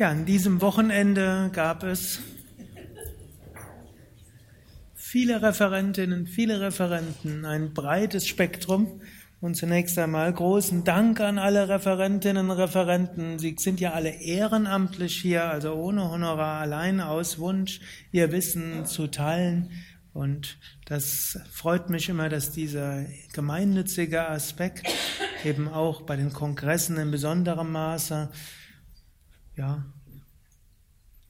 Ja, an diesem Wochenende gab es viele Referentinnen, viele Referenten, ein breites Spektrum. Und zunächst einmal großen Dank an alle Referentinnen und Referenten. Sie sind ja alle ehrenamtlich hier, also ohne Honorar, allein aus Wunsch, ihr Wissen zu teilen. Und das freut mich immer, dass dieser gemeinnützige Aspekt eben auch bei den Kongressen in besonderem Maße ja,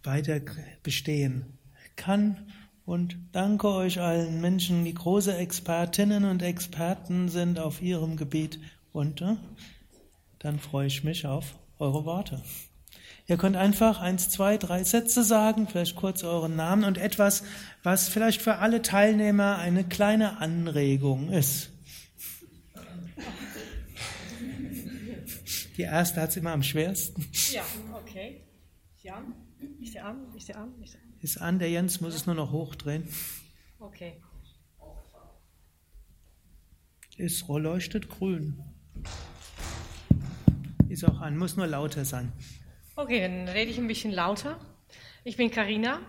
weiter bestehen kann. Und danke euch allen Menschen, die große Expertinnen und Experten sind auf ihrem Gebiet. Und äh, dann freue ich mich auf eure Worte. Ihr könnt einfach eins, zwei, drei Sätze sagen, vielleicht kurz euren Namen und etwas, was vielleicht für alle Teilnehmer eine kleine Anregung ist. Die erste hat es immer am schwersten. Ja, okay. Ist an? Ist der an? Ist der an? Ist, der an? ist an, der Jens muss es nur noch hochdrehen. Okay. Es leuchtet grün. Ist auch an, muss nur lauter sein. Okay, dann rede ich ein bisschen lauter. Ich bin Karina.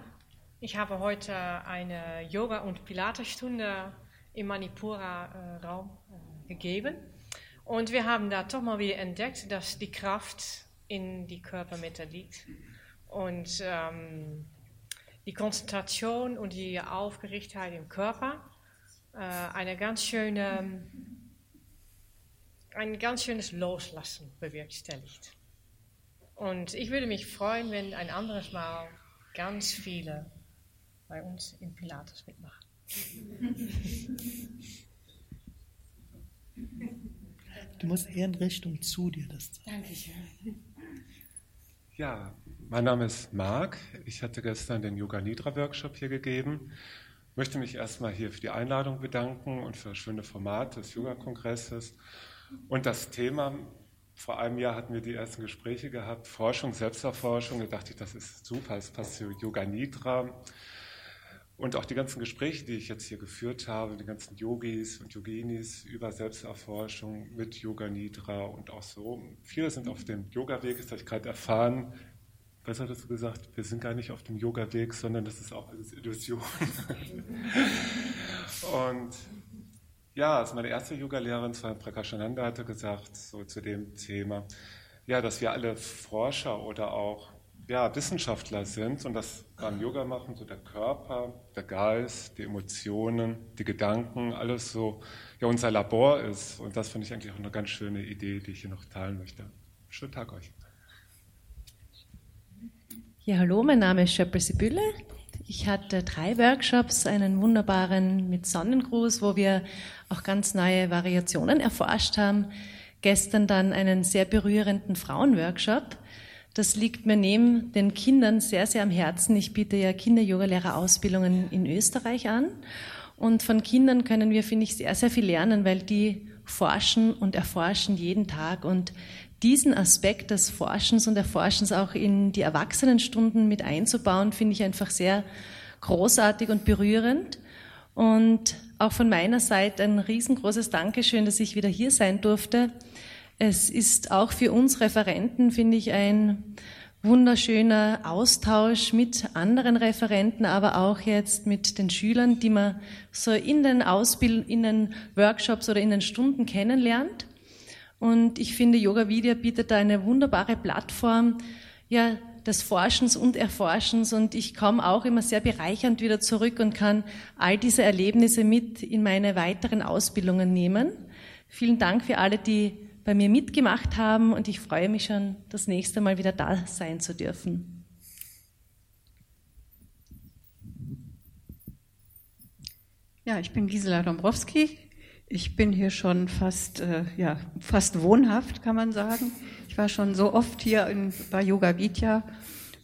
Ich habe heute eine Yoga- und Pilatesstunde im Manipura-Raum äh, gegeben. Und wir haben da doch mal wieder entdeckt, dass die Kraft in die Körpermitte liegt. Und ähm, die Konzentration und die Aufgerichtheit im Körper äh, eine ganz schöne, ein ganz schönes Loslassen bewerkstelligt. Und ich würde mich freuen, wenn ein anderes Mal ganz viele bei uns im Pilates mitmachen. Du musst eher in Richtung zu dir das zeigen. Dankeschön. Ja, mein Name ist Marc. Ich hatte gestern den Yoga Nidra Workshop hier gegeben. Ich möchte mich erstmal hier für die Einladung bedanken und für das schöne Format des Yoga-Kongresses. Und das Thema vor einem Jahr hatten wir die ersten Gespräche gehabt, Forschung, Selbsterforschung. Da dachte ich, das ist super, es passt zu Yoga Nidra. Und auch die ganzen Gespräche, die ich jetzt hier geführt habe, die ganzen Yogis und Yoginis über Selbsterforschung mit Yoga Nidra und auch so. Viele sind auf dem Yoga-Weg, das habe ich gerade erfahren. Was hattest du gesagt? Wir sind gar nicht auf dem Yoga-Weg, sondern das ist auch alles Illusion. und ja, also meine erste Yoga-Lehrerin, Swami Prakashananda, hatte gesagt, so zu dem Thema, ja, dass wir alle Forscher oder auch ja, Wissenschaftler sind und das beim Yoga machen, so der Körper, der Geist, die Emotionen, die Gedanken, alles so ja, unser Labor ist. Und das finde ich eigentlich auch eine ganz schöne Idee, die ich hier noch teilen möchte. Schönen Tag euch. Ja, hallo, mein Name ist Schöppel Sibylle. Ich hatte drei Workshops, einen wunderbaren mit Sonnengruß, wo wir auch ganz neue Variationen erforscht haben. Gestern dann einen sehr berührenden Frauenworkshop. Das liegt mir neben den Kindern sehr, sehr am Herzen. Ich biete ja Kinder-Yoga-Lehrerausbildungen in Österreich an. Und von Kindern können wir, finde ich, sehr, sehr viel lernen, weil die forschen und erforschen jeden Tag. Und diesen Aspekt des Forschens und Erforschens auch in die Erwachsenenstunden mit einzubauen, finde ich einfach sehr großartig und berührend. Und auch von meiner Seite ein riesengroßes Dankeschön, dass ich wieder hier sein durfte. Es ist auch für uns Referenten, finde ich, ein wunderschöner Austausch mit anderen Referenten, aber auch jetzt mit den Schülern, die man so in den Ausbild in den Workshops oder in den Stunden kennenlernt. Und ich finde, Yoga Vidya bietet da eine wunderbare Plattform, ja, des Forschens und Erforschens. Und ich komme auch immer sehr bereichernd wieder zurück und kann all diese Erlebnisse mit in meine weiteren Ausbildungen nehmen. Vielen Dank für alle, die bei mir mitgemacht haben und ich freue mich schon, das nächste Mal wieder da sein zu dürfen. Ja, ich bin Gisela Dombrowski, ich bin hier schon fast, äh, ja, fast wohnhaft, kann man sagen. Ich war schon so oft hier in, bei Yoga Vidya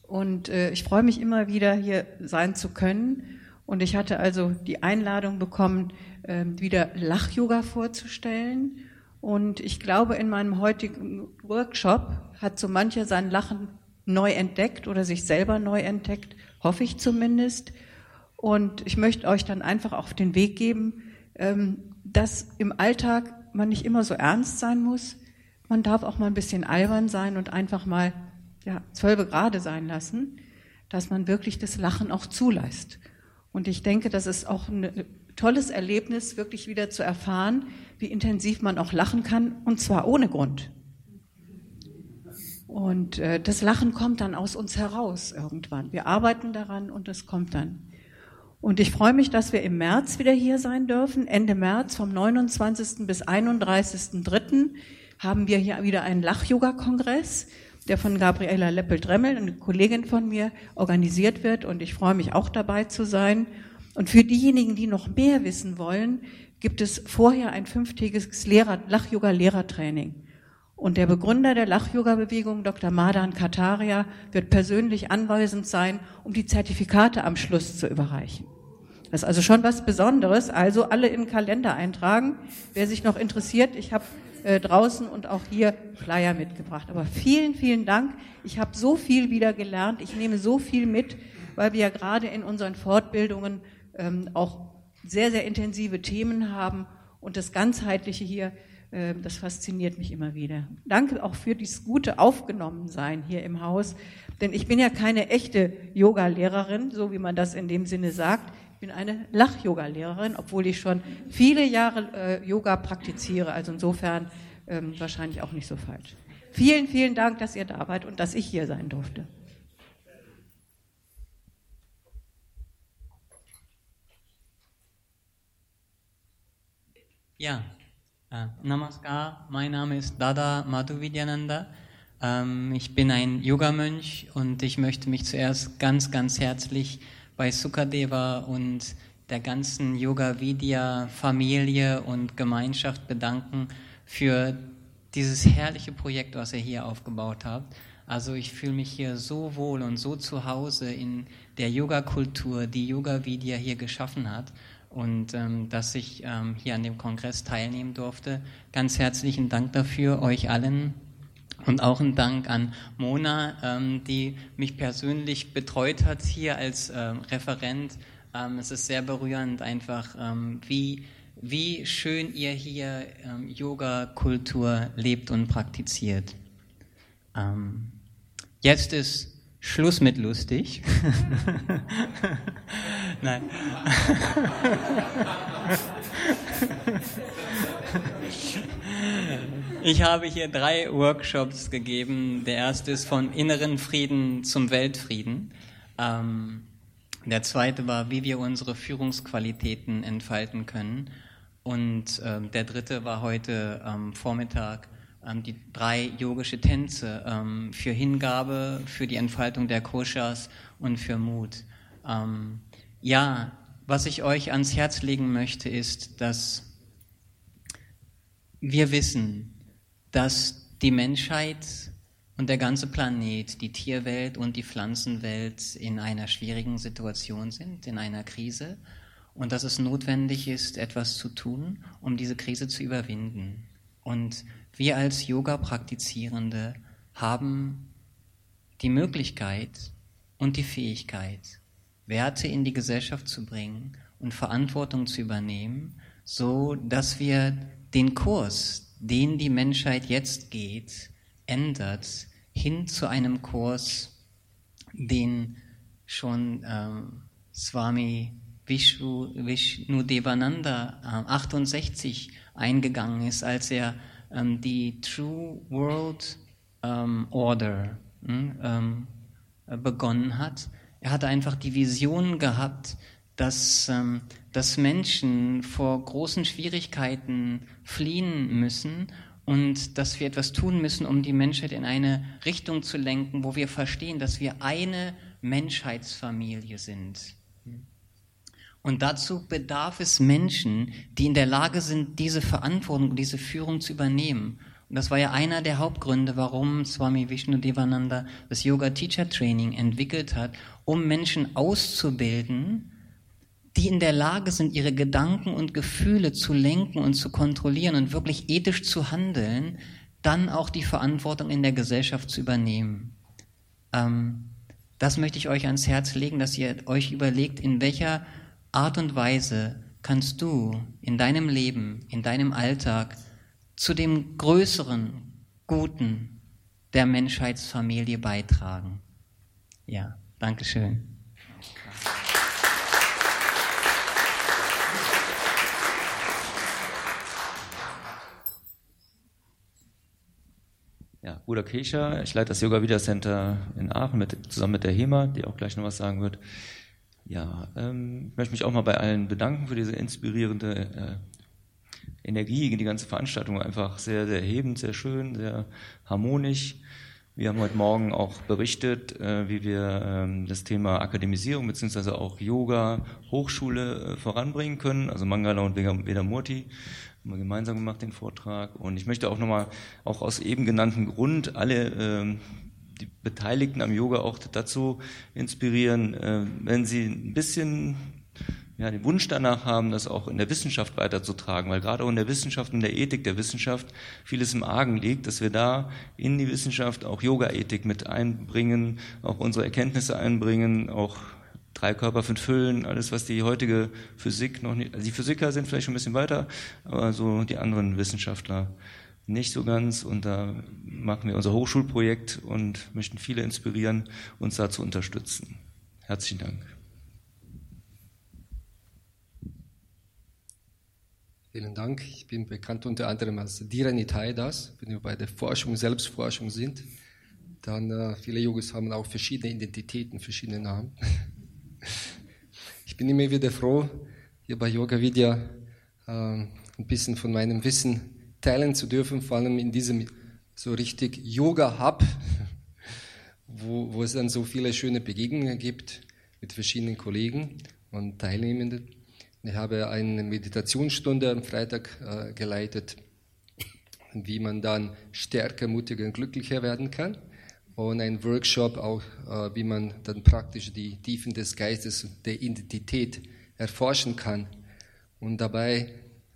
und äh, ich freue mich immer wieder, hier sein zu können. Und ich hatte also die Einladung bekommen, äh, wieder Lach-Yoga vorzustellen. Und ich glaube, in meinem heutigen Workshop hat so mancher sein Lachen neu entdeckt oder sich selber neu entdeckt, hoffe ich zumindest. Und ich möchte euch dann einfach auf den Weg geben, ähm, dass im Alltag man nicht immer so ernst sein muss. Man darf auch mal ein bisschen albern sein und einfach mal ja, zwölf gerade sein lassen, dass man wirklich das Lachen auch zulässt. Und ich denke, das ist auch ein tolles Erlebnis, wirklich wieder zu erfahren, wie intensiv man auch lachen kann, und zwar ohne Grund. Und äh, das Lachen kommt dann aus uns heraus irgendwann. Wir arbeiten daran und es kommt dann. Und ich freue mich, dass wir im März wieder hier sein dürfen. Ende März vom 29. bis 31.3. haben wir hier wieder einen Lach-Yoga-Kongress, der von Gabriela Leppel-Dremmel, eine Kollegin von mir, organisiert wird. Und ich freue mich auch dabei zu sein. Und für diejenigen, die noch mehr wissen wollen, gibt es vorher ein fünftägiges Lach-Yoga-Lehrertraining. Und der Begründer der Lach-Yoga-Bewegung, Dr. Madan Kataria, wird persönlich anwesend sein, um die Zertifikate am Schluss zu überreichen. Das ist also schon was Besonderes. Also alle in den Kalender eintragen. Wer sich noch interessiert, ich habe äh, draußen und auch hier Flyer mitgebracht. Aber vielen, vielen Dank. Ich habe so viel wieder gelernt. Ich nehme so viel mit, weil wir ja gerade in unseren Fortbildungen ähm, auch sehr, sehr intensive Themen haben und das Ganzheitliche hier ähm, das fasziniert mich immer wieder. Danke auch für dieses gute Aufgenommensein hier im Haus, denn ich bin ja keine echte Yoga-Lehrerin, so wie man das in dem Sinne sagt. Ich bin eine Lach-Yoga-Lehrerin, obwohl ich schon viele Jahre äh, Yoga praktiziere, also insofern ähm, wahrscheinlich auch nicht so falsch. Vielen, vielen Dank, dass ihr da wart und dass ich hier sein durfte. Ja, äh, Namaskar, mein Name ist Dada Madhuvidyananda. Ähm, ich bin ein Yogamönch und ich möchte mich zuerst ganz, ganz herzlich bei Sukadeva und der ganzen Yoga Vidya Familie und Gemeinschaft bedanken für dieses herrliche Projekt, was ihr hier aufgebaut habt. Also ich fühle mich hier so wohl und so zu Hause in der Yoga-Kultur, die Yoga Vidya hier geschaffen hat und ähm, dass ich ähm, hier an dem Kongress teilnehmen durfte. Ganz herzlichen Dank dafür, euch allen. Und auch ein Dank an Mona, ähm, die mich persönlich betreut hat hier als ähm, Referent. Ähm, es ist sehr berührend einfach, ähm, wie, wie schön ihr hier Yoga-Kultur lebt und praktiziert. Jetzt ist Schluss mit lustig. Nein. Ich habe hier drei Workshops gegeben. Der erste ist von inneren Frieden zum Weltfrieden. Ähm, der zweite war, wie wir unsere Führungsqualitäten entfalten können. Und ähm, der dritte war heute am Vormittag ähm, die drei yogische Tänze ähm, für Hingabe, für die Entfaltung der Koshas und für Mut. Ähm, ja, was ich euch ans Herz legen möchte, ist, dass wir wissen, dass die Menschheit und der ganze Planet, die Tierwelt und die Pflanzenwelt in einer schwierigen Situation sind, in einer Krise und dass es notwendig ist, etwas zu tun, um diese Krise zu überwinden. Und wir als Yoga-Praktizierende haben die Möglichkeit und die Fähigkeit, Werte in die Gesellschaft zu bringen und Verantwortung zu übernehmen, so dass wir den Kurs, den die Menschheit jetzt geht, ändert hin zu einem Kurs, den schon äh, Swami Vishnu, Devananda äh, 68 eingegangen ist, als er ähm, die True World ähm, Order hm, ähm, äh, begonnen hat. Er hatte einfach die Vision gehabt, dass, ähm, dass Menschen vor großen Schwierigkeiten fliehen müssen und dass wir etwas tun müssen, um die Menschheit in eine Richtung zu lenken, wo wir verstehen, dass wir eine Menschheitsfamilie sind. Und dazu bedarf es Menschen, die in der Lage sind, diese Verantwortung, diese Führung zu übernehmen. Und das war ja einer der Hauptgründe, warum Swami Vishnu Devananda das Yoga Teacher Training entwickelt hat, um Menschen auszubilden, die in der Lage sind, ihre Gedanken und Gefühle zu lenken und zu kontrollieren und wirklich ethisch zu handeln, dann auch die Verantwortung in der Gesellschaft zu übernehmen. Ähm, das möchte ich euch ans Herz legen, dass ihr euch überlegt, in welcher Art und Weise kannst du in deinem Leben, in deinem Alltag zu dem größeren Guten der Menschheitsfamilie beitragen. Ja, Dankeschön. Ja, Bruder Kesha, ich leite das Yoga Vida Center in Aachen mit, zusammen mit der HEMA, die auch gleich noch was sagen wird. Ja, ähm, ich möchte mich auch mal bei allen bedanken für diese inspirierende äh, Energie, die ganze Veranstaltung einfach sehr, sehr erhebend, sehr schön, sehr harmonisch. Wir haben heute Morgen auch berichtet, äh, wie wir ähm, das Thema Akademisierung beziehungsweise auch Yoga Hochschule äh, voranbringen können, also Mangala und Vedamurti haben wir gemeinsam gemacht, den Vortrag. Und ich möchte auch nochmal, auch aus eben genanntem Grund, alle ähm, die Beteiligten am Yoga auch dazu inspirieren, äh, wenn sie ein bisschen ja, den Wunsch danach haben, das auch in der Wissenschaft weiterzutragen, weil gerade auch in der Wissenschaft und der Ethik der Wissenschaft vieles im Argen liegt, dass wir da in die Wissenschaft auch Yoga-Ethik mit einbringen, auch unsere Erkenntnisse einbringen, auch drei Körper, fünf Hüllen, alles, was die heutige Physik noch nicht, also die Physiker sind vielleicht schon ein bisschen weiter, aber so die anderen Wissenschaftler nicht so ganz. Und da machen wir unser Hochschulprojekt und möchten viele inspirieren, uns da zu unterstützen. Herzlichen Dank. Vielen Dank. Ich bin bekannt unter anderem als Dhiranitaidas. Wenn wir bei der Forschung, Selbstforschung sind, dann äh, viele Yogis haben auch verschiedene Identitäten, verschiedene Namen. Ich bin immer wieder froh, hier bei Yoga Vidya äh, ein bisschen von meinem Wissen teilen zu dürfen, vor allem in diesem so richtig Yoga-Hub, wo, wo es dann so viele schöne Begegnungen gibt mit verschiedenen Kollegen und Teilnehmenden. Ich habe eine Meditationsstunde am Freitag äh, geleitet, wie man dann stärker, mutiger und glücklicher werden kann und ein Workshop auch, äh, wie man dann praktisch die Tiefen des Geistes, der Identität erforschen kann. Und dabei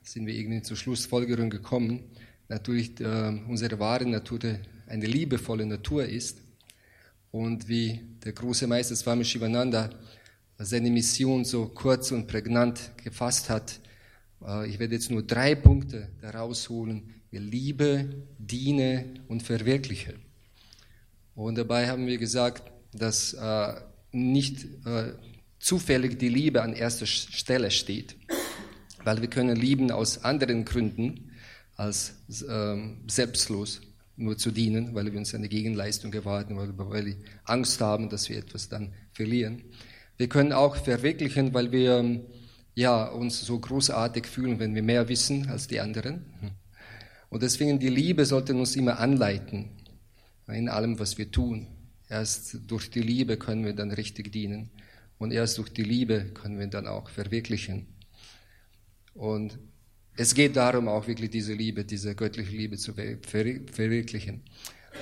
sind wir irgendwie zur Schlussfolgerung gekommen, natürlich äh, unsere wahre Natur eine liebevolle Natur ist und wie der große Meister Swami Shivananda seine Mission so kurz und prägnant gefasst hat. Äh, ich werde jetzt nur drei Punkte daraus holen. Liebe, diene und verwirkliche. Und dabei haben wir gesagt, dass äh, nicht äh, zufällig die Liebe an erster Stelle steht, weil wir können lieben aus anderen Gründen als äh, selbstlos nur zu dienen, weil wir uns eine Gegenleistung erwarten, weil, weil wir Angst haben, dass wir etwas dann verlieren. Wir können auch verwirklichen, weil wir ja, uns so großartig fühlen, wenn wir mehr wissen als die anderen. Und deswegen die Liebe sollte uns immer anleiten in allem, was wir tun. Erst durch die Liebe können wir dann richtig dienen und erst durch die Liebe können wir dann auch verwirklichen. Und es geht darum, auch wirklich diese Liebe, diese göttliche Liebe zu verwirklichen.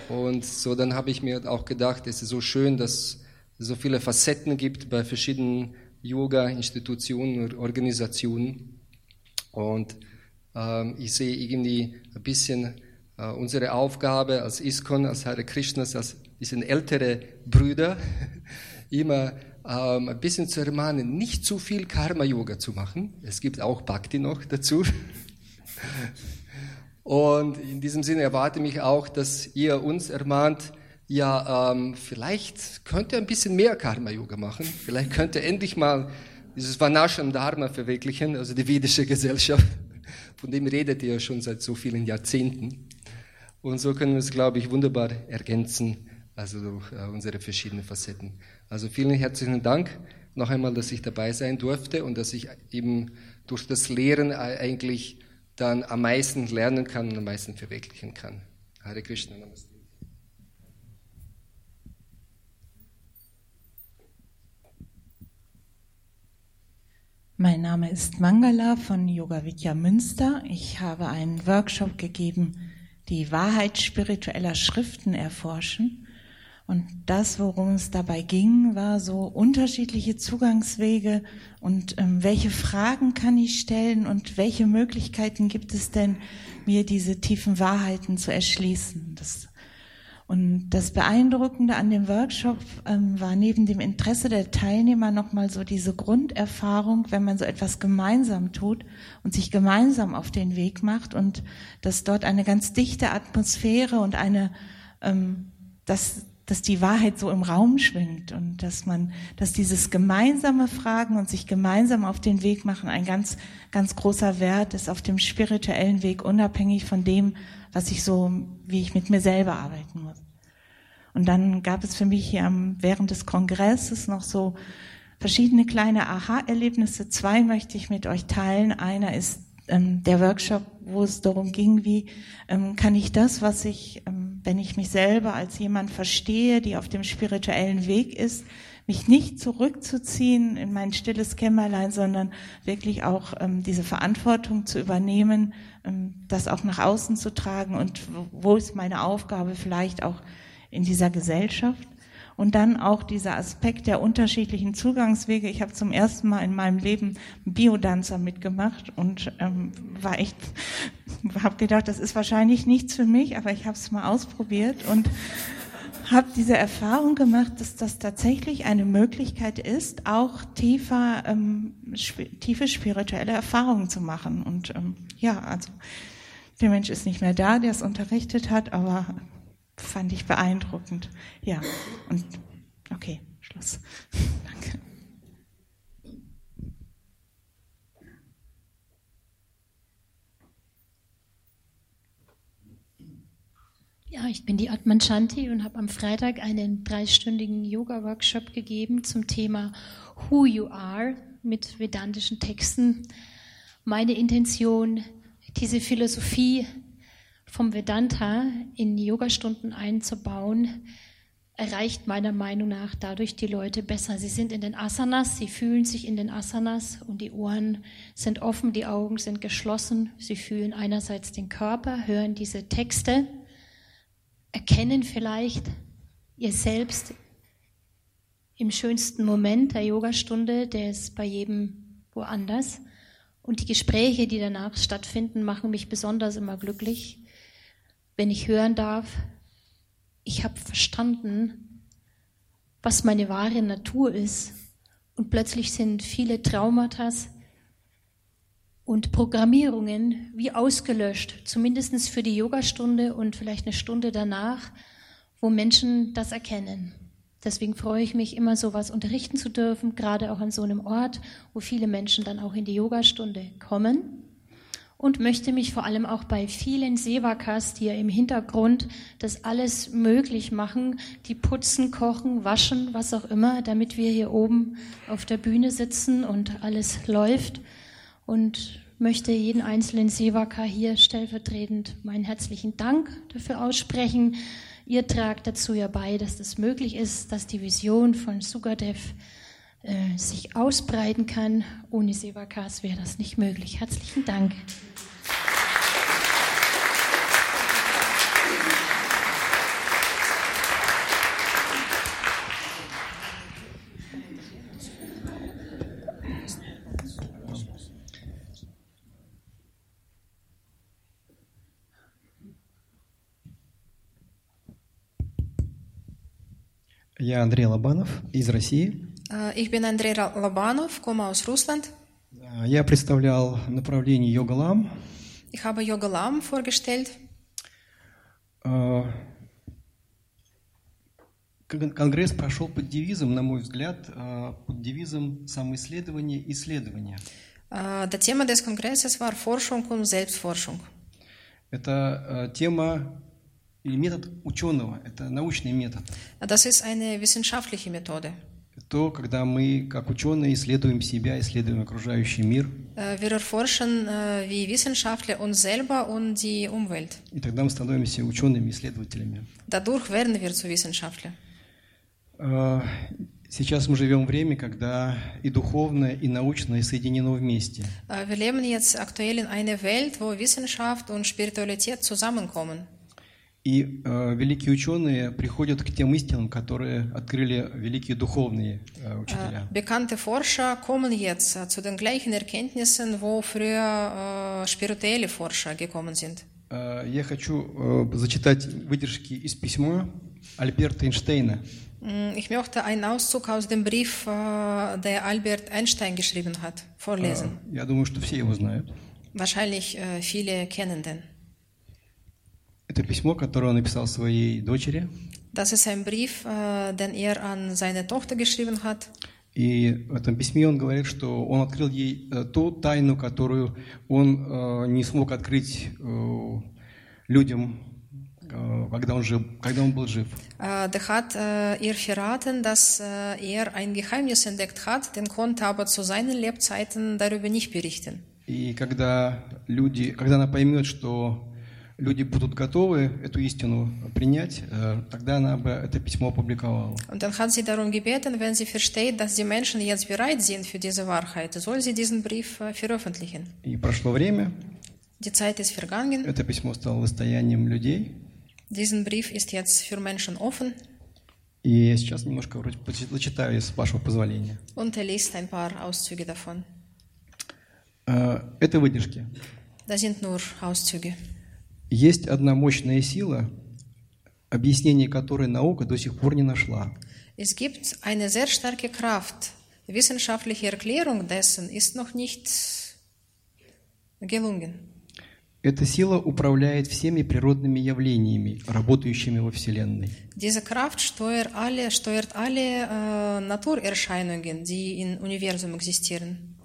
Und so dann habe ich mir auch gedacht, es ist so schön, dass es so viele Facetten gibt bei verschiedenen Yoga-Institutionen und Organisationen. Und ähm, ich sehe irgendwie ein bisschen Uh, unsere Aufgabe als ISKCON, als Hare Krishnas, als bisschen ältere Brüder, immer ähm, ein bisschen zu ermahnen, nicht zu viel Karma-Yoga zu machen. Es gibt auch Bhakti noch dazu. Und in diesem Sinne erwarte mich auch, dass ihr uns ermahnt, ja, ähm, vielleicht könnt ihr ein bisschen mehr Karma-Yoga machen. Vielleicht könnt ihr endlich mal dieses Vanasham Dharma verwirklichen, also die vedische Gesellschaft. Von dem redet ihr ja schon seit so vielen Jahrzehnten. Und so können wir es, glaube ich, wunderbar ergänzen, also durch äh, unsere verschiedenen Facetten. Also vielen herzlichen Dank noch einmal, dass ich dabei sein durfte und dass ich eben durch das Lehren eigentlich dann am meisten lernen kann und am meisten verwirklichen kann. Hare Krishna, Namaste. Mein Name ist Mangala von Yoga Vidya Münster. Ich habe einen Workshop gegeben die Wahrheit spiritueller Schriften erforschen. Und das, worum es dabei ging, war so unterschiedliche Zugangswege und ähm, welche Fragen kann ich stellen und welche Möglichkeiten gibt es denn, mir diese tiefen Wahrheiten zu erschließen. Das und das Beeindruckende an dem Workshop ähm, war neben dem Interesse der Teilnehmer nochmal so diese Grunderfahrung, wenn man so etwas gemeinsam tut und sich gemeinsam auf den Weg macht und dass dort eine ganz dichte Atmosphäre und eine ähm, dass, dass die Wahrheit so im Raum schwingt und dass man, dass dieses gemeinsame Fragen und sich gemeinsam auf den Weg machen ein ganz, ganz großer Wert ist auf dem spirituellen Weg, unabhängig von dem, was ich so, wie ich mit mir selber arbeiten muss. Und dann gab es für mich hier während des Kongresses noch so verschiedene kleine Aha-Erlebnisse. Zwei möchte ich mit euch teilen. Einer ist ähm, der Workshop, wo es darum ging, wie ähm, kann ich das, was ich, ähm, wenn ich mich selber als jemand verstehe, die auf dem spirituellen Weg ist, mich nicht zurückzuziehen in mein stilles Kämmerlein, sondern wirklich auch ähm, diese Verantwortung zu übernehmen, ähm, das auch nach außen zu tragen und wo ist meine Aufgabe vielleicht auch in dieser Gesellschaft. Und dann auch dieser Aspekt der unterschiedlichen Zugangswege. Ich habe zum ersten Mal in meinem Leben Biodanzer mitgemacht und ähm, war echt, habe gedacht, das ist wahrscheinlich nichts für mich, aber ich habe es mal ausprobiert und habe diese Erfahrung gemacht, dass das tatsächlich eine Möglichkeit ist, auch tiefer, ähm, sp tiefe spirituelle Erfahrungen zu machen. Und ähm, ja, also der Mensch ist nicht mehr da, der es unterrichtet hat, aber fand ich beeindruckend. Ja, und okay, Schluss. Danke. Ja, ich bin die Atman Shanti und habe am Freitag einen dreistündigen Yoga-Workshop gegeben zum Thema Who You Are mit vedantischen Texten. Meine Intention, diese Philosophie vom Vedanta in Yogastunden einzubauen, erreicht meiner Meinung nach dadurch die Leute besser. Sie sind in den Asanas, sie fühlen sich in den Asanas und die Ohren sind offen, die Augen sind geschlossen. Sie fühlen einerseits den Körper, hören diese Texte, erkennen vielleicht ihr selbst im schönsten Moment der Yogastunde, der ist bei jedem woanders. Und die Gespräche, die danach stattfinden, machen mich besonders immer glücklich, wenn ich hören darf, ich habe verstanden, was meine wahre Natur ist. Und plötzlich sind viele Traumata und Programmierungen wie ausgelöscht, zumindest für die Yogastunde und vielleicht eine Stunde danach, wo Menschen das erkennen. Deswegen freue ich mich, immer sowas unterrichten zu dürfen, gerade auch an so einem Ort, wo viele Menschen dann auch in die Yogastunde kommen und möchte mich vor allem auch bei vielen Sevakas, die ja im Hintergrund das alles möglich machen, die putzen, kochen, waschen, was auch immer, damit wir hier oben auf der Bühne sitzen und alles läuft und möchte jeden einzelnen Sevaka hier stellvertretend meinen herzlichen Dank dafür aussprechen. Ihr tragt dazu ja bei, dass das möglich ist, dass die Vision von Sugadev äh, sich ausbreiten kann. Ohne Sevakas wäre das nicht möglich. Herzlichen Dank. Я Андрей Лобанов из России. Ich bin Andrei Lobanov, komme aus Russland. Я представлял направление Йога Лам. Ich habe Lam vorgestellt. Конгресс прошел под девизом, на мой взгляд, под девизом самоисследования и исследования. Der Thema des Kongresses war Forschung und Selbstforschung. Это тема или метод ученого, это научный метод. Das ist eine wissenschaftliche Methode. То, когда мы, как ученые, исследуем себя, исследуем окружающий мир. Wir erforschen wie Wissenschaftler uns selber und die Umwelt. И тогда мы становимся учеными, исследователями. Dadurch werden wir zu Wissenschaftlern. Сейчас мы живем время, когда и духовное, и научное соединено вместе. Wir leben jetzt aktuell in einer Welt, wo Wissenschaft und Spiritualität zusammenkommen. И э, великие ученые приходят к тем истинам, которые открыли великие духовные э, учителя. Bekannte Forscher kommen jetzt zu den gleichen Erkenntnissen, wo früher äh, spirituelle Forscher gekommen sind. Э, я хочу э, зачитать выдержки из письма Альберта Эйнштейна. Ich möchte einen Auszug aus dem Brief, äh, der Albert Einstein geschrieben hat, vorlesen. Э, Я думаю, что все его знают. Wahrscheinlich äh, viele kennen den. Это письмо, которое он написал своей дочери. Das ist ein Brief, äh, den er an seine Tochter geschrieben hat. И в этом письме он говорит, что он открыл ей э, ту тайну, которую он э, не смог открыть э, людям, когда, он жил, когда он был жив. Äh, der hat äh, ihr verraten, dass er ein Geheimnis entdeckt hat, den konnte aber zu seinen Lebzeiten darüber nicht berichten. И когда люди, когда она поймет, что люди будут готовы эту истину принять, э, тогда она бы это письмо опубликовала. Und dann hat sie darum gebeten, wenn sie versteht, dass die Menschen jetzt bereit sind für diese Wahrheit, soll sie diesen Brief äh, veröffentlichen. И прошло время, Die Zeit ist vergangen. это письмо стало достоянием людей, Diesen Brief ist jetzt für Menschen offen и сейчас немножко вроде зачитаю, с вашего позволения. und er liest ein paar Auszüge davon. Э, Это выдержки. Das sind nur Auszüge. Есть одна мощная сила, объяснение которой наука до сих пор не нашла. Es gibt eine sehr starke Kraft. Wissenschaftliche Erklärung dessen ist noch nicht gelungen. Эта сила управляет всеми природными явлениями, работающими во Вселенной. Diese Kraft steuert alle, steuert alle äh, Naturerscheinungen, die im Universum existieren.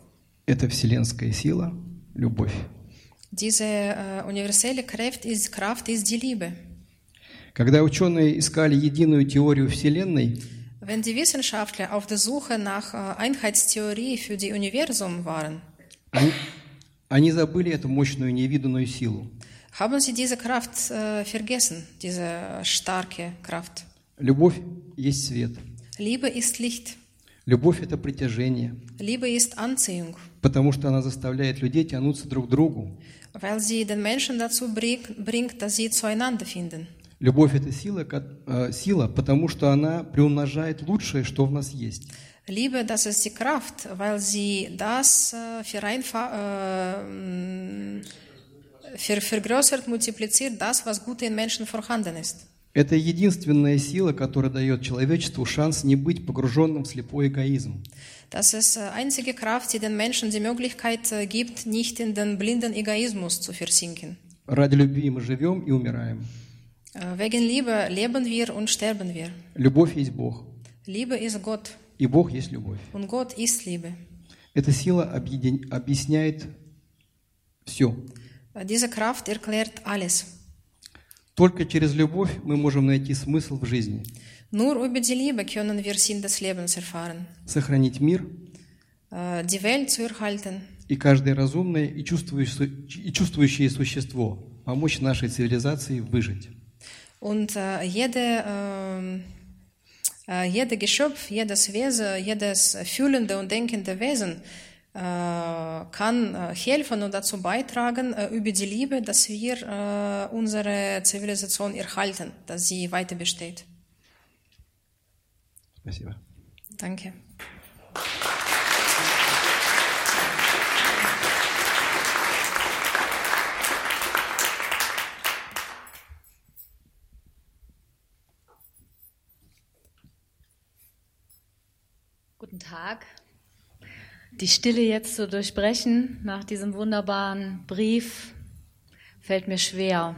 Это вселенская сила – любовь. Diese äh, universelle Kraft ist, Kraft ist die Liebe. Когда ученые искали единую теорию Вселенной, Wenn die Wissenschaftler auf der Suche nach äh, Einheitstheorie für die Universum waren, они, они забыли эту мощную невиданную силу. haben sie diese Kraft äh, vergessen, diese starke Kraft. Любовь есть свет. Liebe ist Licht. Любовь – это притяжение, Liebe ist Anziehung, потому что она заставляет людей тянуться друг к другу. weil sie den Menschen dazu bringt, dass sie zueinander finden. Любовь – это сила, э, сила, потому что она приумножает лучшее, что в нас есть. Liebe, das ist die Kraft, weil sie das äh, äh, vergrößert, multipliziert, das, was gut in Menschen vorhanden ist. Это единственная сила, которая дает человечеству шанс не быть погруженным в слепой эгоизм. Das ist äh, einzige Kraft, die den Menschen die Möglichkeit äh, gibt, nicht in den blinden Egoismus zu versinken. Ради любви мы живем и умираем. Äh, wegen Liebe leben wir und sterben wir. Любовь есть Бог, Liebe ist Gott и Бог есть любовь. und Gott ist Liebe. Эта сила объедин- объясняет все. Äh, Diese Kraft erklärt alles. Только через любовь мы можем найти смысл в жизни, Nur über die Liebe können wir Sinn des Lebens erfahren. сохранить мир Äh, Die Welt zu erhalten и каждое разумное и чувствующее, и чувствующее существо помочь нашей цивилизации выжить. Und äh, jede, ähm, äh, jede Geschöpf, jedes Wesen, jedes fühlende und denkende Wesen äh, kann äh, helfen und dazu beitragen, äh, über die Liebe, dass wir äh, unsere Zivilisation erhalten, dass sie weiter besteht. Спасибо. Danke. Guten Tag. Die Stille jetzt zu durchbrechen nach diesem wunderbaren Brief fällt mir schwer.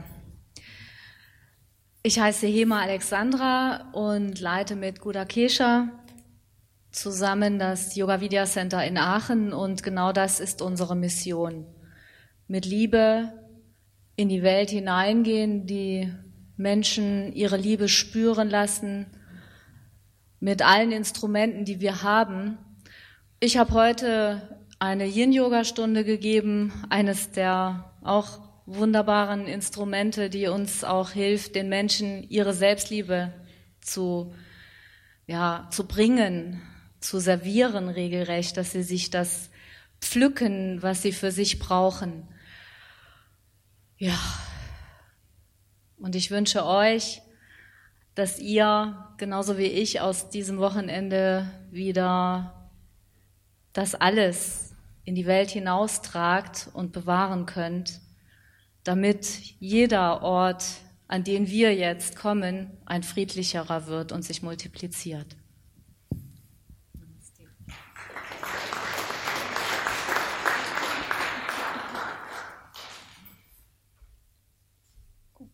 Ich heiße Hema Alexandra und leite mit Guda Kesha zusammen das Yoga Vidya Center in Aachen und genau das ist unsere Mission. Mit Liebe in die Welt hineingehen, die Menschen ihre Liebe spüren lassen, mit allen Instrumenten, die wir haben. Ich habe heute eine Yin-Yoga-Stunde gegeben, eines der auch wunderbaren Instrumente, die uns auch hilft, den Menschen ihre Selbstliebe zu, ja, zu bringen, zu servieren regelrecht, dass sie sich das pflücken, was sie für sich brauchen. Ja. Und ich wünsche euch, dass ihr, genauso wie ich, aus diesem Wochenende wieder das alles in die Welt hinaustragt und bewahren könnt, damit jeder Ort, an den wir jetzt kommen, ein friedlicherer wird und sich multipliziert.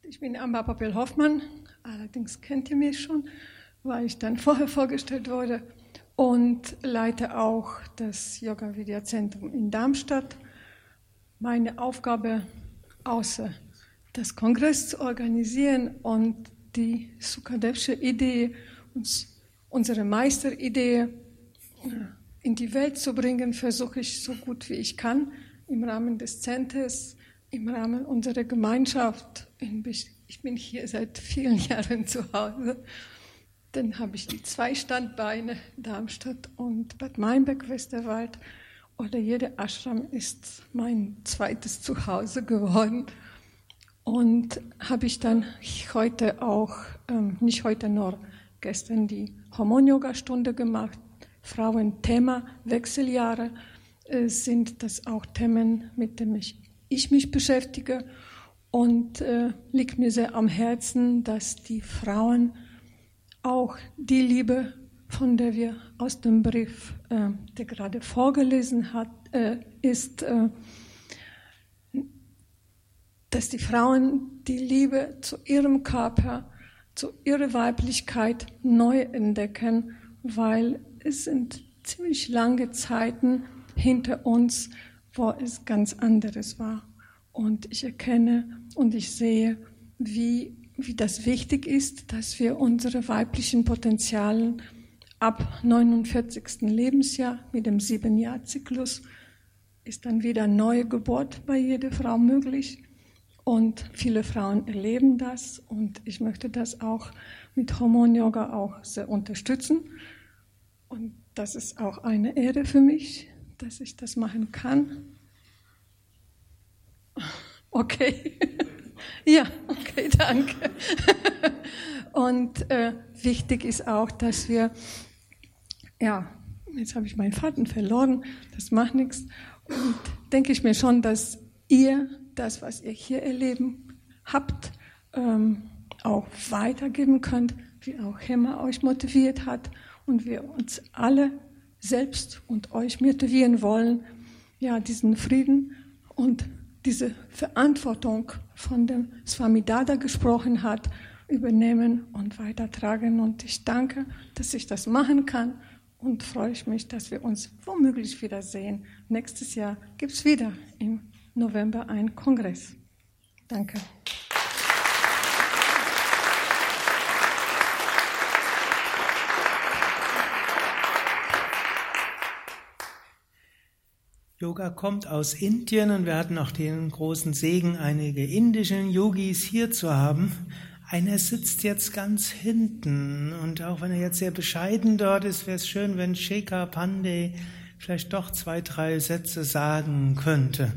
ich bin Amba Papel-Hoffmann, allerdings kennt ihr mich schon, weil ich dann vorher vorgestellt wurde und leite auch das Yoga Vidya Zentrum in Darmstadt. Meine Aufgabe, außer das Kongress zu organisieren und die Sukadevsche Idee, uns, unsere Meisteridee in die Welt zu bringen, versuche ich so gut wie ich kann im Rahmen des Centers, im Rahmen unserer Gemeinschaft. Ich bin hier seit vielen Jahren zu Hause. Dann habe ich die zwei Standbeine, Darmstadt und Bad Meinberg, Westerwald. Oder jeder Ashram ist mein zweites Zuhause geworden. Und habe ich dann heute auch, ähm, nicht heute nur, gestern die Hormon-Yoga-Stunde gemacht. Frauen-Thema, Wechseljahre äh, sind das auch Themen, mit denen ich, ich mich beschäftige. Und äh, liegt mir sehr am Herzen, dass die Frauen auch die Liebe, von der wir aus dem Brief, äh, der gerade vorgelesen hat, äh, ist, äh, dass die Frauen die Liebe zu ihrem Körper, zu ihrer Weiblichkeit neu entdecken, weil es sind ziemlich lange Zeiten hinter uns, wo es ganz anderes war. Und ich erkenne und ich sehe, wie, wie das wichtig ist, dass wir unsere weiblichen Potenzialen ab 49. Lebensjahr mit dem Sieben-Jahr-Zyklus ist dann wieder neue Geburt bei jeder Frau möglich und viele Frauen erleben das und ich möchte das auch mit Hormon-Yoga auch sehr unterstützen. Und das ist auch eine Ehre für mich, dass ich das machen kann. Okay. ja, okay, danke. und äh, wichtig ist auch, dass wir, ja, jetzt habe ich meinen Faden verloren, das macht nichts. Und denke ich mir schon, dass ihr das, was ihr hier erleben habt, ähm, auch weitergeben könnt, wie auch Hemmer euch motiviert hat und wir uns alle selbst und euch motivieren wollen, ja, diesen Frieden und diese Verantwortung, von dem Swami Dada gesprochen hat, übernehmen und weitertragen. Und ich danke, dass ich das machen kann und freue mich, dass wir uns womöglich wiedersehen. Nächstes Jahr gibt es wieder im November einen Kongress. Danke. Yoga kommt aus Indien und wir hatten auch den großen Segen, einige indische Yogis hier zu haben. Einer sitzt jetzt ganz hinten und auch wenn er jetzt sehr bescheiden dort ist, wäre es schön, wenn Shekhar Pandey vielleicht doch zwei, drei Sätze sagen könnte.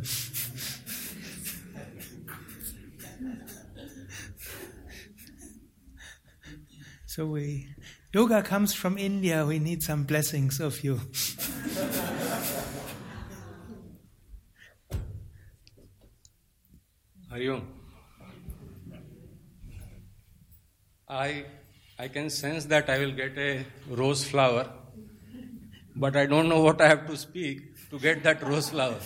So we, yoga comes from India. We need some blessings of you. Hariom. I I can sense that I will get a rose flower but I don't know what I have to speak to get that rose flower.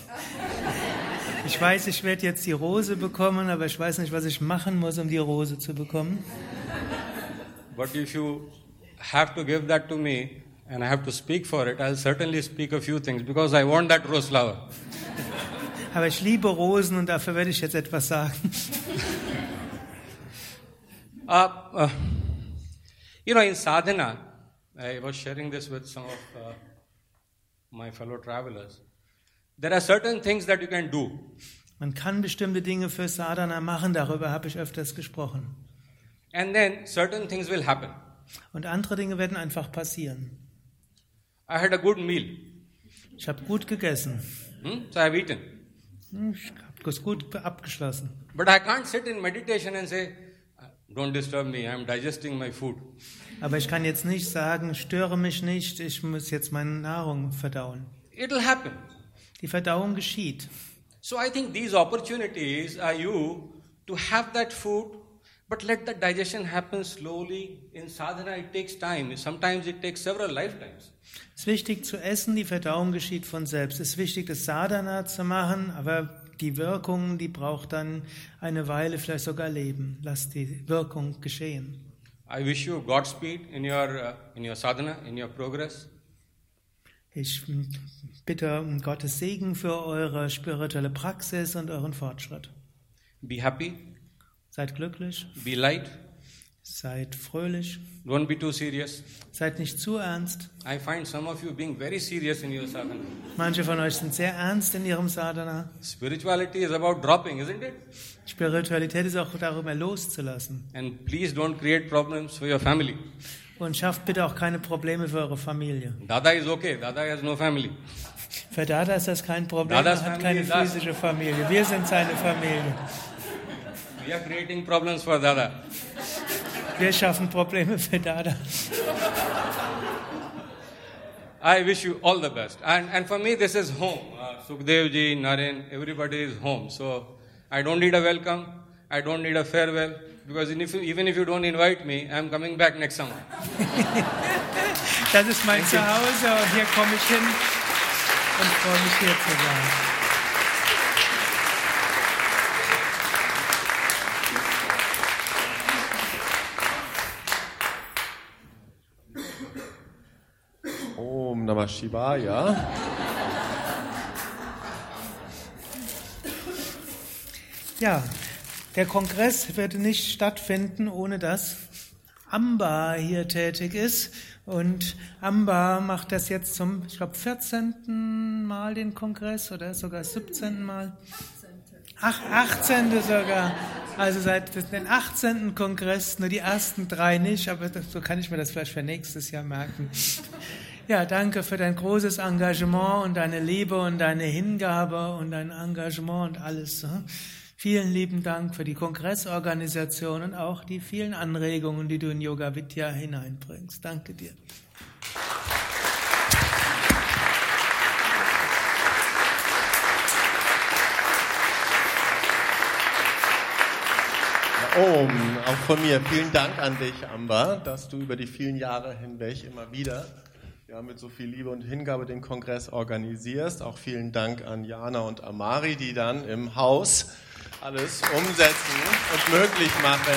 Ich weiß, ich werde jetzt die Rose bekommen, aber ich weiß nicht, was ich machen muss, um die Rose zu bekommen. But if you have to give that to me and I have to speak for it, I'll certainly speak a few things because I want that rose flower. Aber ich liebe Rosen und dafür werde ich jetzt etwas sagen. uh, uh, you know, in sadhana, I was sharing this with some of uh, my fellow travelers. There are certain things that you can do. Man kann bestimmte Dinge für Sadhana machen, darüber habe ich öfters gesprochen. And then certain things will happen. Und andere Dinge werden einfach passieren. I had a good meal. Ich habe gut gegessen. Hmm? So I've eaten. Ich habe es gut abgeschlossen. But I can't sit in meditation and say, don't disturb me, I'm digesting my food. Aber ich kann jetzt nicht sagen, störe mich nicht, ich muss jetzt meine Nahrung verdauen. It'll happen. Die Verdauung geschieht. So I think these opportunities are you to have that food, but let the digestion happen slowly. In sadhana it takes time. Sometimes it takes several lifetimes. Es ist wichtig zu essen, die Verdauung geschieht von selbst. Es ist wichtig, das Sadhana zu machen, aber die Wirkung, die braucht dann eine Weile, vielleicht sogar Leben. Lass die Wirkung geschehen. I wish you Godspeed in your, uh, in your sadhana, in your progress. Ich bitte um Gottes Segen für eure spirituelle Praxis und euren Fortschritt. Be happy. Seid glücklich. Be light. Seid fröhlich. Don't be too serious. Seid nicht zu ernst. I find some of you being very serious in your sadhana. Manche von euch sind sehr ernst in ihrem Sadhana. Spirituality is about dropping, isn't it? Spiritualität ist auch darüber loszulassen. And please don't create problems for your family. Und schafft bitte auch keine Probleme für eure Familie. Dada is okay. Dada has no family. Für Dada ist das kein Problem. Dadas er hat keine physische Familie. Wir sind seine Familie. We are creating problems for Dada. Wir schaffen Probleme für Dada. I wish you all the best. And, and for me, this is home. Uh, Sukhdevji, Naren, everybody is home. So I don't need a welcome. I don't need a farewell. Because if you, even if you don't invite me, I'm coming back next summer. Das ist mein Zuhause und hier komme ich hin und freue mich hier zu sein. Namah Shivaya. Ja, der Kongress wird nicht stattfinden, ohne dass Amba hier tätig ist. Und Amba macht das jetzt zum, ich glaube, 14. Mal den Kongress oder sogar 17. Mal. Ach, 18. sogar. Also seit dem 18. Kongress, nur die ersten drei nicht, aber so kann ich mir das vielleicht für nächstes Jahr merken. Ja, danke für dein großes Engagement und deine Liebe und deine Hingabe und dein Engagement und alles. hm? Vielen lieben Dank für die Kongressorganisation und auch die vielen Anregungen, die du in Yoga Vidya hineinbringst. Danke dir. Om, auch von mir vielen Dank an dich, Amber, dass du über die vielen Jahre hinweg immer wieder ja, mit so viel Liebe und Hingabe den Kongress organisierst. Auch vielen Dank an Jana und Amari, die dann im Haus alles umsetzen und möglich machen.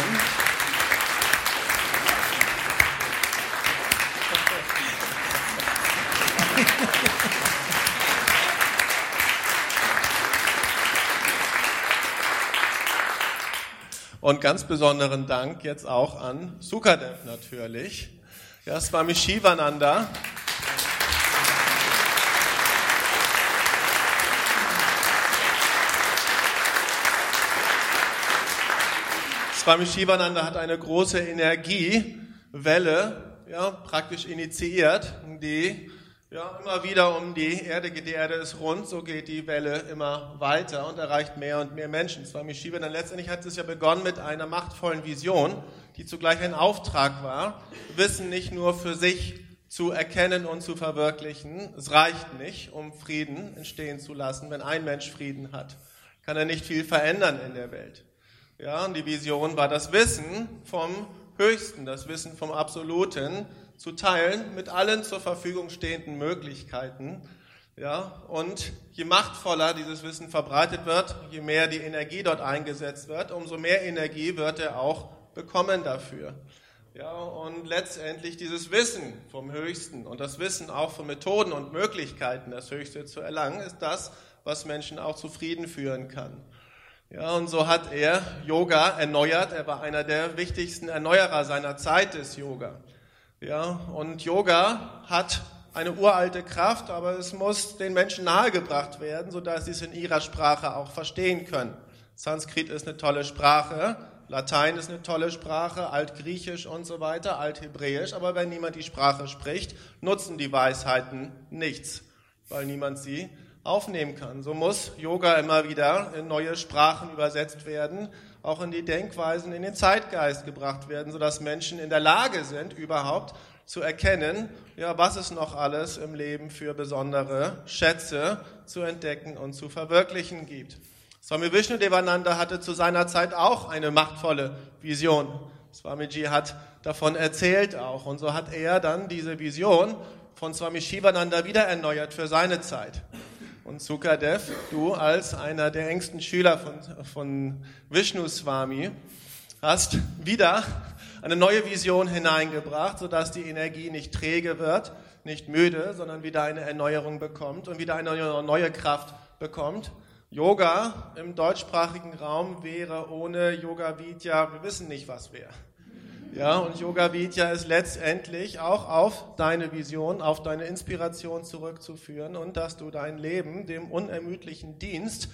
Und ganz besonderen Dank jetzt auch an Sukadev natürlich. Ja, Swami Shivananda. Swami Shivananda hat eine große Energiewelle ja, praktisch initiiert, die ja, immer wieder um die Erde geht. Die Erde ist rund, so geht die Welle immer weiter und erreicht mehr und mehr Menschen. Swami Shivananda, letztendlich hat es ja begonnen mit einer machtvollen Vision, die zugleich ein Auftrag war, Wissen nicht nur für sich zu erkennen und zu verwirklichen. Es reicht nicht, um Frieden entstehen zu lassen. Wenn ein Mensch Frieden hat, kann er nicht viel verändern in der Welt. Ja, und die Vision war das Wissen vom Höchsten, das Wissen vom Absoluten zu teilen mit allen zur Verfügung stehenden Möglichkeiten. Ja, und je machtvoller dieses Wissen verbreitet wird, je mehr die Energie dort eingesetzt wird, umso mehr Energie wird er auch bekommen dafür. Ja, und letztendlich dieses Wissen vom Höchsten und das Wissen auch von Methoden und Möglichkeiten, das Höchste zu erlangen, ist das, was Menschen auch zu Frieden führen kann. Ja, und so hat er Yoga erneuert. Er war einer der wichtigsten Erneuerer seiner Zeit des Yoga. Ja, und Yoga hat eine uralte Kraft, aber es muss den Menschen nahegebracht werden, sodass sie es in ihrer Sprache auch verstehen können. Sanskrit ist eine tolle Sprache, Latein ist eine tolle Sprache, Altgriechisch und so weiter, Althebräisch, aber wenn niemand die Sprache spricht, nutzen die Weisheiten nichts, weil niemand sie aufnehmen kann. So muss Yoga immer wieder in neue Sprachen übersetzt werden, auch in die Denkweisen, in den Zeitgeist gebracht werden, sodass Menschen in der Lage sind, überhaupt zu erkennen, ja, was es noch alles im Leben für besondere Schätze zu entdecken und zu verwirklichen gibt. Swami Vishnudevananda hatte zu seiner Zeit auch eine machtvolle Vision. Swamiji hat davon erzählt auch. Und so hat er dann diese Vision von Swami Shivananda wieder erneuert für seine Zeit. Und Sukadev, du als einer der engsten Schüler von, von Vishnu Swami, hast wieder eine neue Vision hineingebracht, sodass die Energie nicht träge wird, nicht müde, sondern wieder eine Erneuerung bekommt und wieder eine neue Kraft bekommt. Yoga im deutschsprachigen Raum wäre ohne Yoga Vidya, wir wissen nicht, was wäre. Ja, und Yoga Vidya ist letztendlich auch auf deine Vision, auf deine Inspiration zurückzuführen und dass du dein Leben dem unermüdlichen Dienst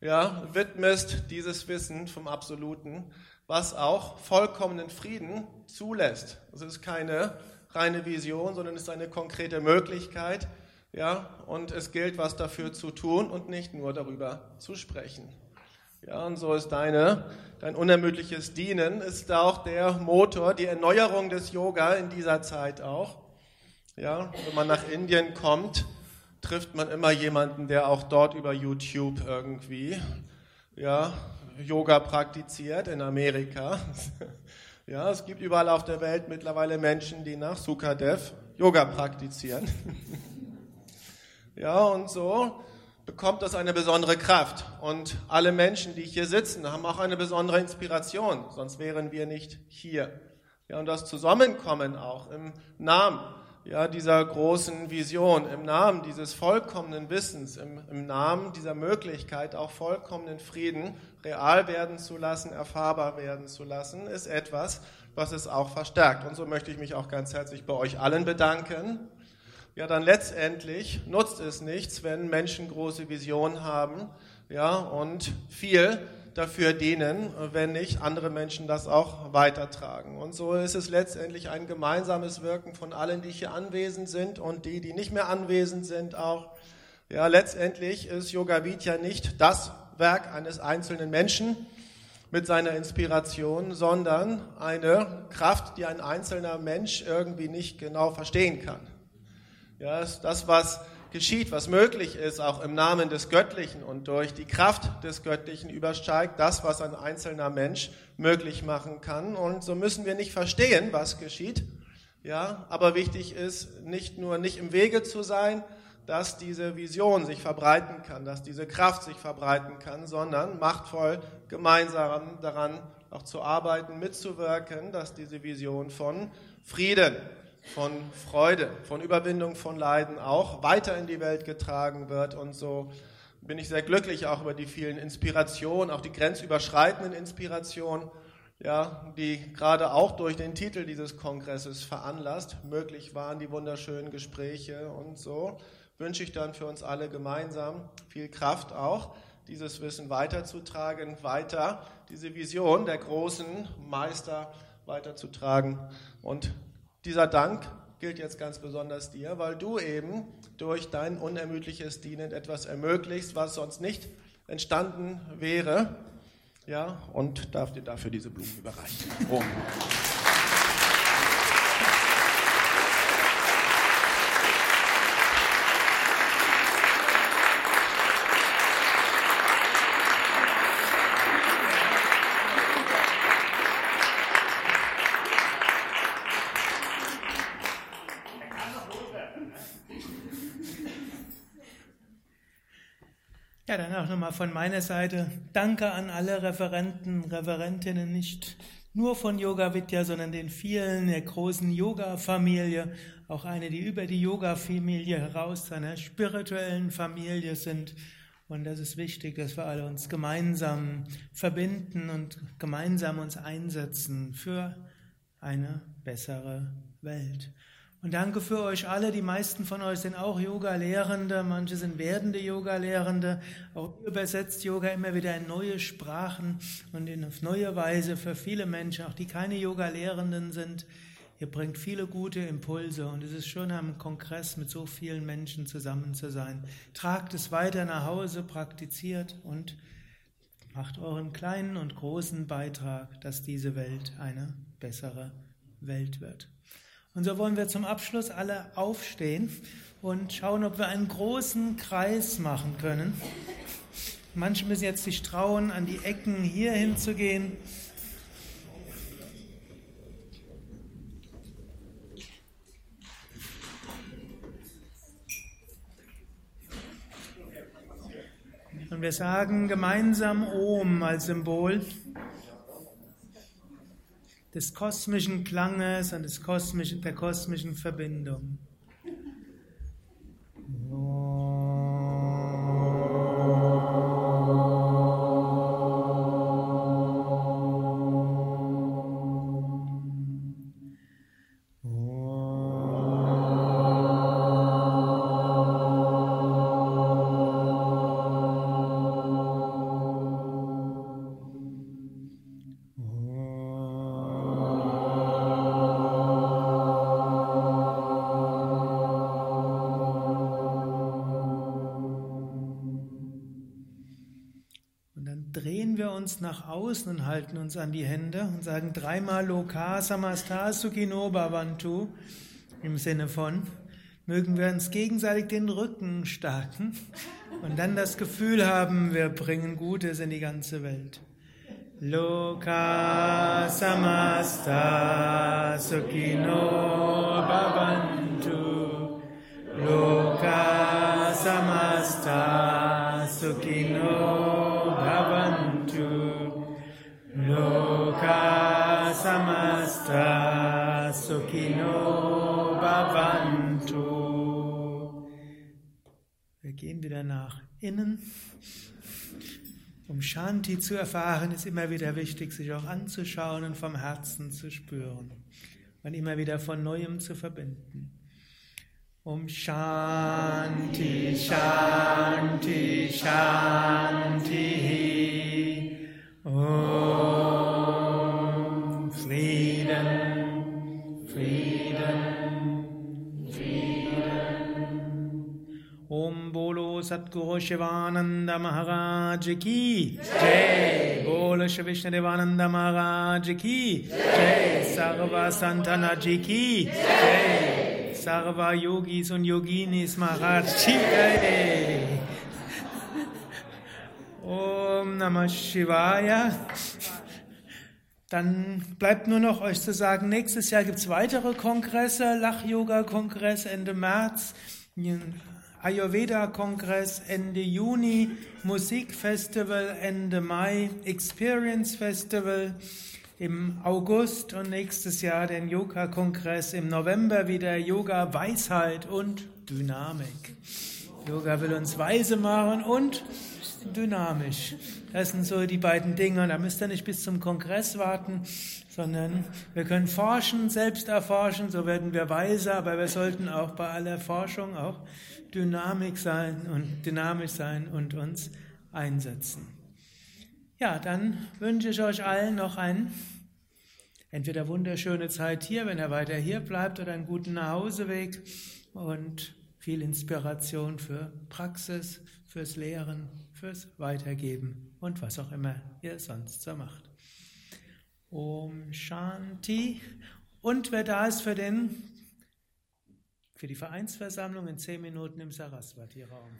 ja, widmest, dieses Wissen vom Absoluten, was auch vollkommenen Frieden zulässt. Es ist keine reine Vision, sondern es ist eine konkrete Möglichkeit, ja, und es gilt, was dafür zu tun und nicht nur darüber zu sprechen. Ja, und so ist deine, dein unermüdliches Dienen ist auch der Motor, die Erneuerung des Yoga in dieser Zeit auch. Ja, wenn man nach Indien kommt, trifft man immer jemanden, der auch dort über YouTube irgendwie, ja, Yoga praktiziert in Amerika. Ja, es gibt überall auf der Welt mittlerweile Menschen, die nach Sukadev Yoga praktizieren. Ja, und so bekommt das eine besondere Kraft. Und alle Menschen, die hier sitzen, haben auch eine besondere Inspiration, sonst wären wir nicht hier. Ja, und das Zusammenkommen auch im Namen ja, dieser großen Vision, im Namen dieses vollkommenen Wissens, im, im Namen dieser Möglichkeit, auch vollkommenen Frieden real werden zu lassen, erfahrbar werden zu lassen, ist etwas, was es auch verstärkt. Und so möchte ich mich auch ganz herzlich bei euch allen bedanken ja, dann letztendlich nutzt es nichts, wenn Menschen große Visionen haben, ja, und viel dafür dienen, wenn nicht andere Menschen das auch weitertragen. Und so ist es letztendlich ein gemeinsames Wirken von allen, die hier anwesend sind und die, die nicht mehr anwesend sind auch. Ja, letztendlich ist Yoga Vidya nicht das Werk eines einzelnen Menschen mit seiner Inspiration, sondern eine Kraft, die ein einzelner Mensch irgendwie nicht genau verstehen kann. Ja, das, was geschieht, was möglich ist, auch im Namen des Göttlichen und durch die Kraft des Göttlichen übersteigt das, was ein einzelner Mensch möglich machen kann. Und so müssen wir nicht verstehen, was geschieht. Ja, aber wichtig ist, nicht nur nicht im Wege zu sein, dass diese Vision sich verbreiten kann, dass diese Kraft sich verbreiten kann, sondern machtvoll gemeinsam daran auch zu arbeiten, mitzuwirken, dass diese Vision von Frieden von Freude, von Überwindung von Leiden auch weiter in die Welt getragen wird. Und so bin ich sehr glücklich auch über die vielen Inspirationen, auch die grenzüberschreitenden Inspirationen, ja, die gerade auch durch den Titel dieses Kongresses veranlasst möglich waren, die wunderschönen Gespräche und so wünsche ich dann für uns alle gemeinsam viel Kraft auch, dieses Wissen weiterzutragen, weiter diese Vision der großen Meister weiterzutragen und dieser Dank gilt jetzt ganz besonders dir, weil du eben durch dein unermüdliches Dienen etwas ermöglichst, was sonst nicht entstanden wäre. Ja, und darf dir dafür diese Blumen überreichen. Oh. Auch nochmal von meiner Seite Danke an alle Referenten, Referentinnen, nicht nur von Yoga Vidya, sondern den vielen der großen Yoga-Familie, auch eine, die über die Yoga-Familie heraus einer spirituellen Familie sind. Und das ist wichtig, dass wir alle uns gemeinsam verbinden und gemeinsam uns einsetzen für eine bessere Welt. Und danke für euch alle. Die meisten von euch sind auch Yoga-Lehrende, manche sind werdende Yoga-Lehrende. Auch übersetzt Yoga immer wieder in neue Sprachen und in neue Weise für viele Menschen, auch die keine Yoga-Lehrenden sind. Ihr bringt viele gute Impulse und es ist schön, am Kongress mit so vielen Menschen zusammen zu sein. Tragt es weiter nach Hause, praktiziert und macht euren kleinen und großen Beitrag, dass diese Welt eine bessere Welt wird. Und so wollen wir zum Abschluss alle aufstehen und schauen, ob wir einen großen Kreis machen können. Manche müssen jetzt sich trauen, an die Ecken hier hinzugehen. Und wir sagen gemeinsam Om als Symbol des kosmischen Klanges und des kosmischen, der kosmischen Verbindung. Uns nach außen und halten uns an die Hände und sagen dreimal Loka Samastasukino Bhavantu im Sinne von, mögen wir uns gegenseitig den Rücken stärken und dann das Gefühl haben, wir bringen Gutes in die ganze Welt. Loka Samasta Sukino Bhavantu Loka Samasta Sukino Wir gehen wieder nach innen. Um Shanti zu erfahren, ist immer wieder wichtig, sich auch anzuschauen und vom Herzen zu spüren und immer wieder von Neuem zu verbinden. Um Shanti, Shanti, Shanti. Om Bolo Satguru Shivananda Maharaj Ki. Bolo Shri Vishnadevananda Maharaj Ki Jai. Sarva Santana Ji Ki Jai. Sarva Yogis und Yoginis Maharaj Ki Jai. Om Namah Shivaya. Dann bleibt nur noch euch zu sagen, nächstes Jahr gibt es weitere Kongresse, Lach-Yoga-Kongress Ende März, Ayurveda-Kongress Ende Juni, Musikfestival Ende Mai, Experience Festival im August und nächstes Jahr den Yoga-Kongress im November wieder Yoga, Weisheit und Dynamik. Yoga will uns weise machen und dynamisch. Das sind so die beiden Dinge. Da müsst ihr nicht bis zum Kongress warten, sondern wir können forschen, selbst erforschen, so werden wir weiser, aber wir sollten auch bei aller Forschung auch Dynamik sein und dynamisch sein und uns einsetzen. Ja, dann wünsche ich euch allen noch einen entweder wunderschöne Zeit hier, wenn er weiter hier bleibt, oder einen guten Nachhauseweg und viel Inspiration für Praxis, fürs Lehren, fürs Weitergeben und was auch immer ihr sonst so macht. Om Shanti. Und wer da ist für den, für die Vereinsversammlung in zehn Minuten im Saraswati-Raum.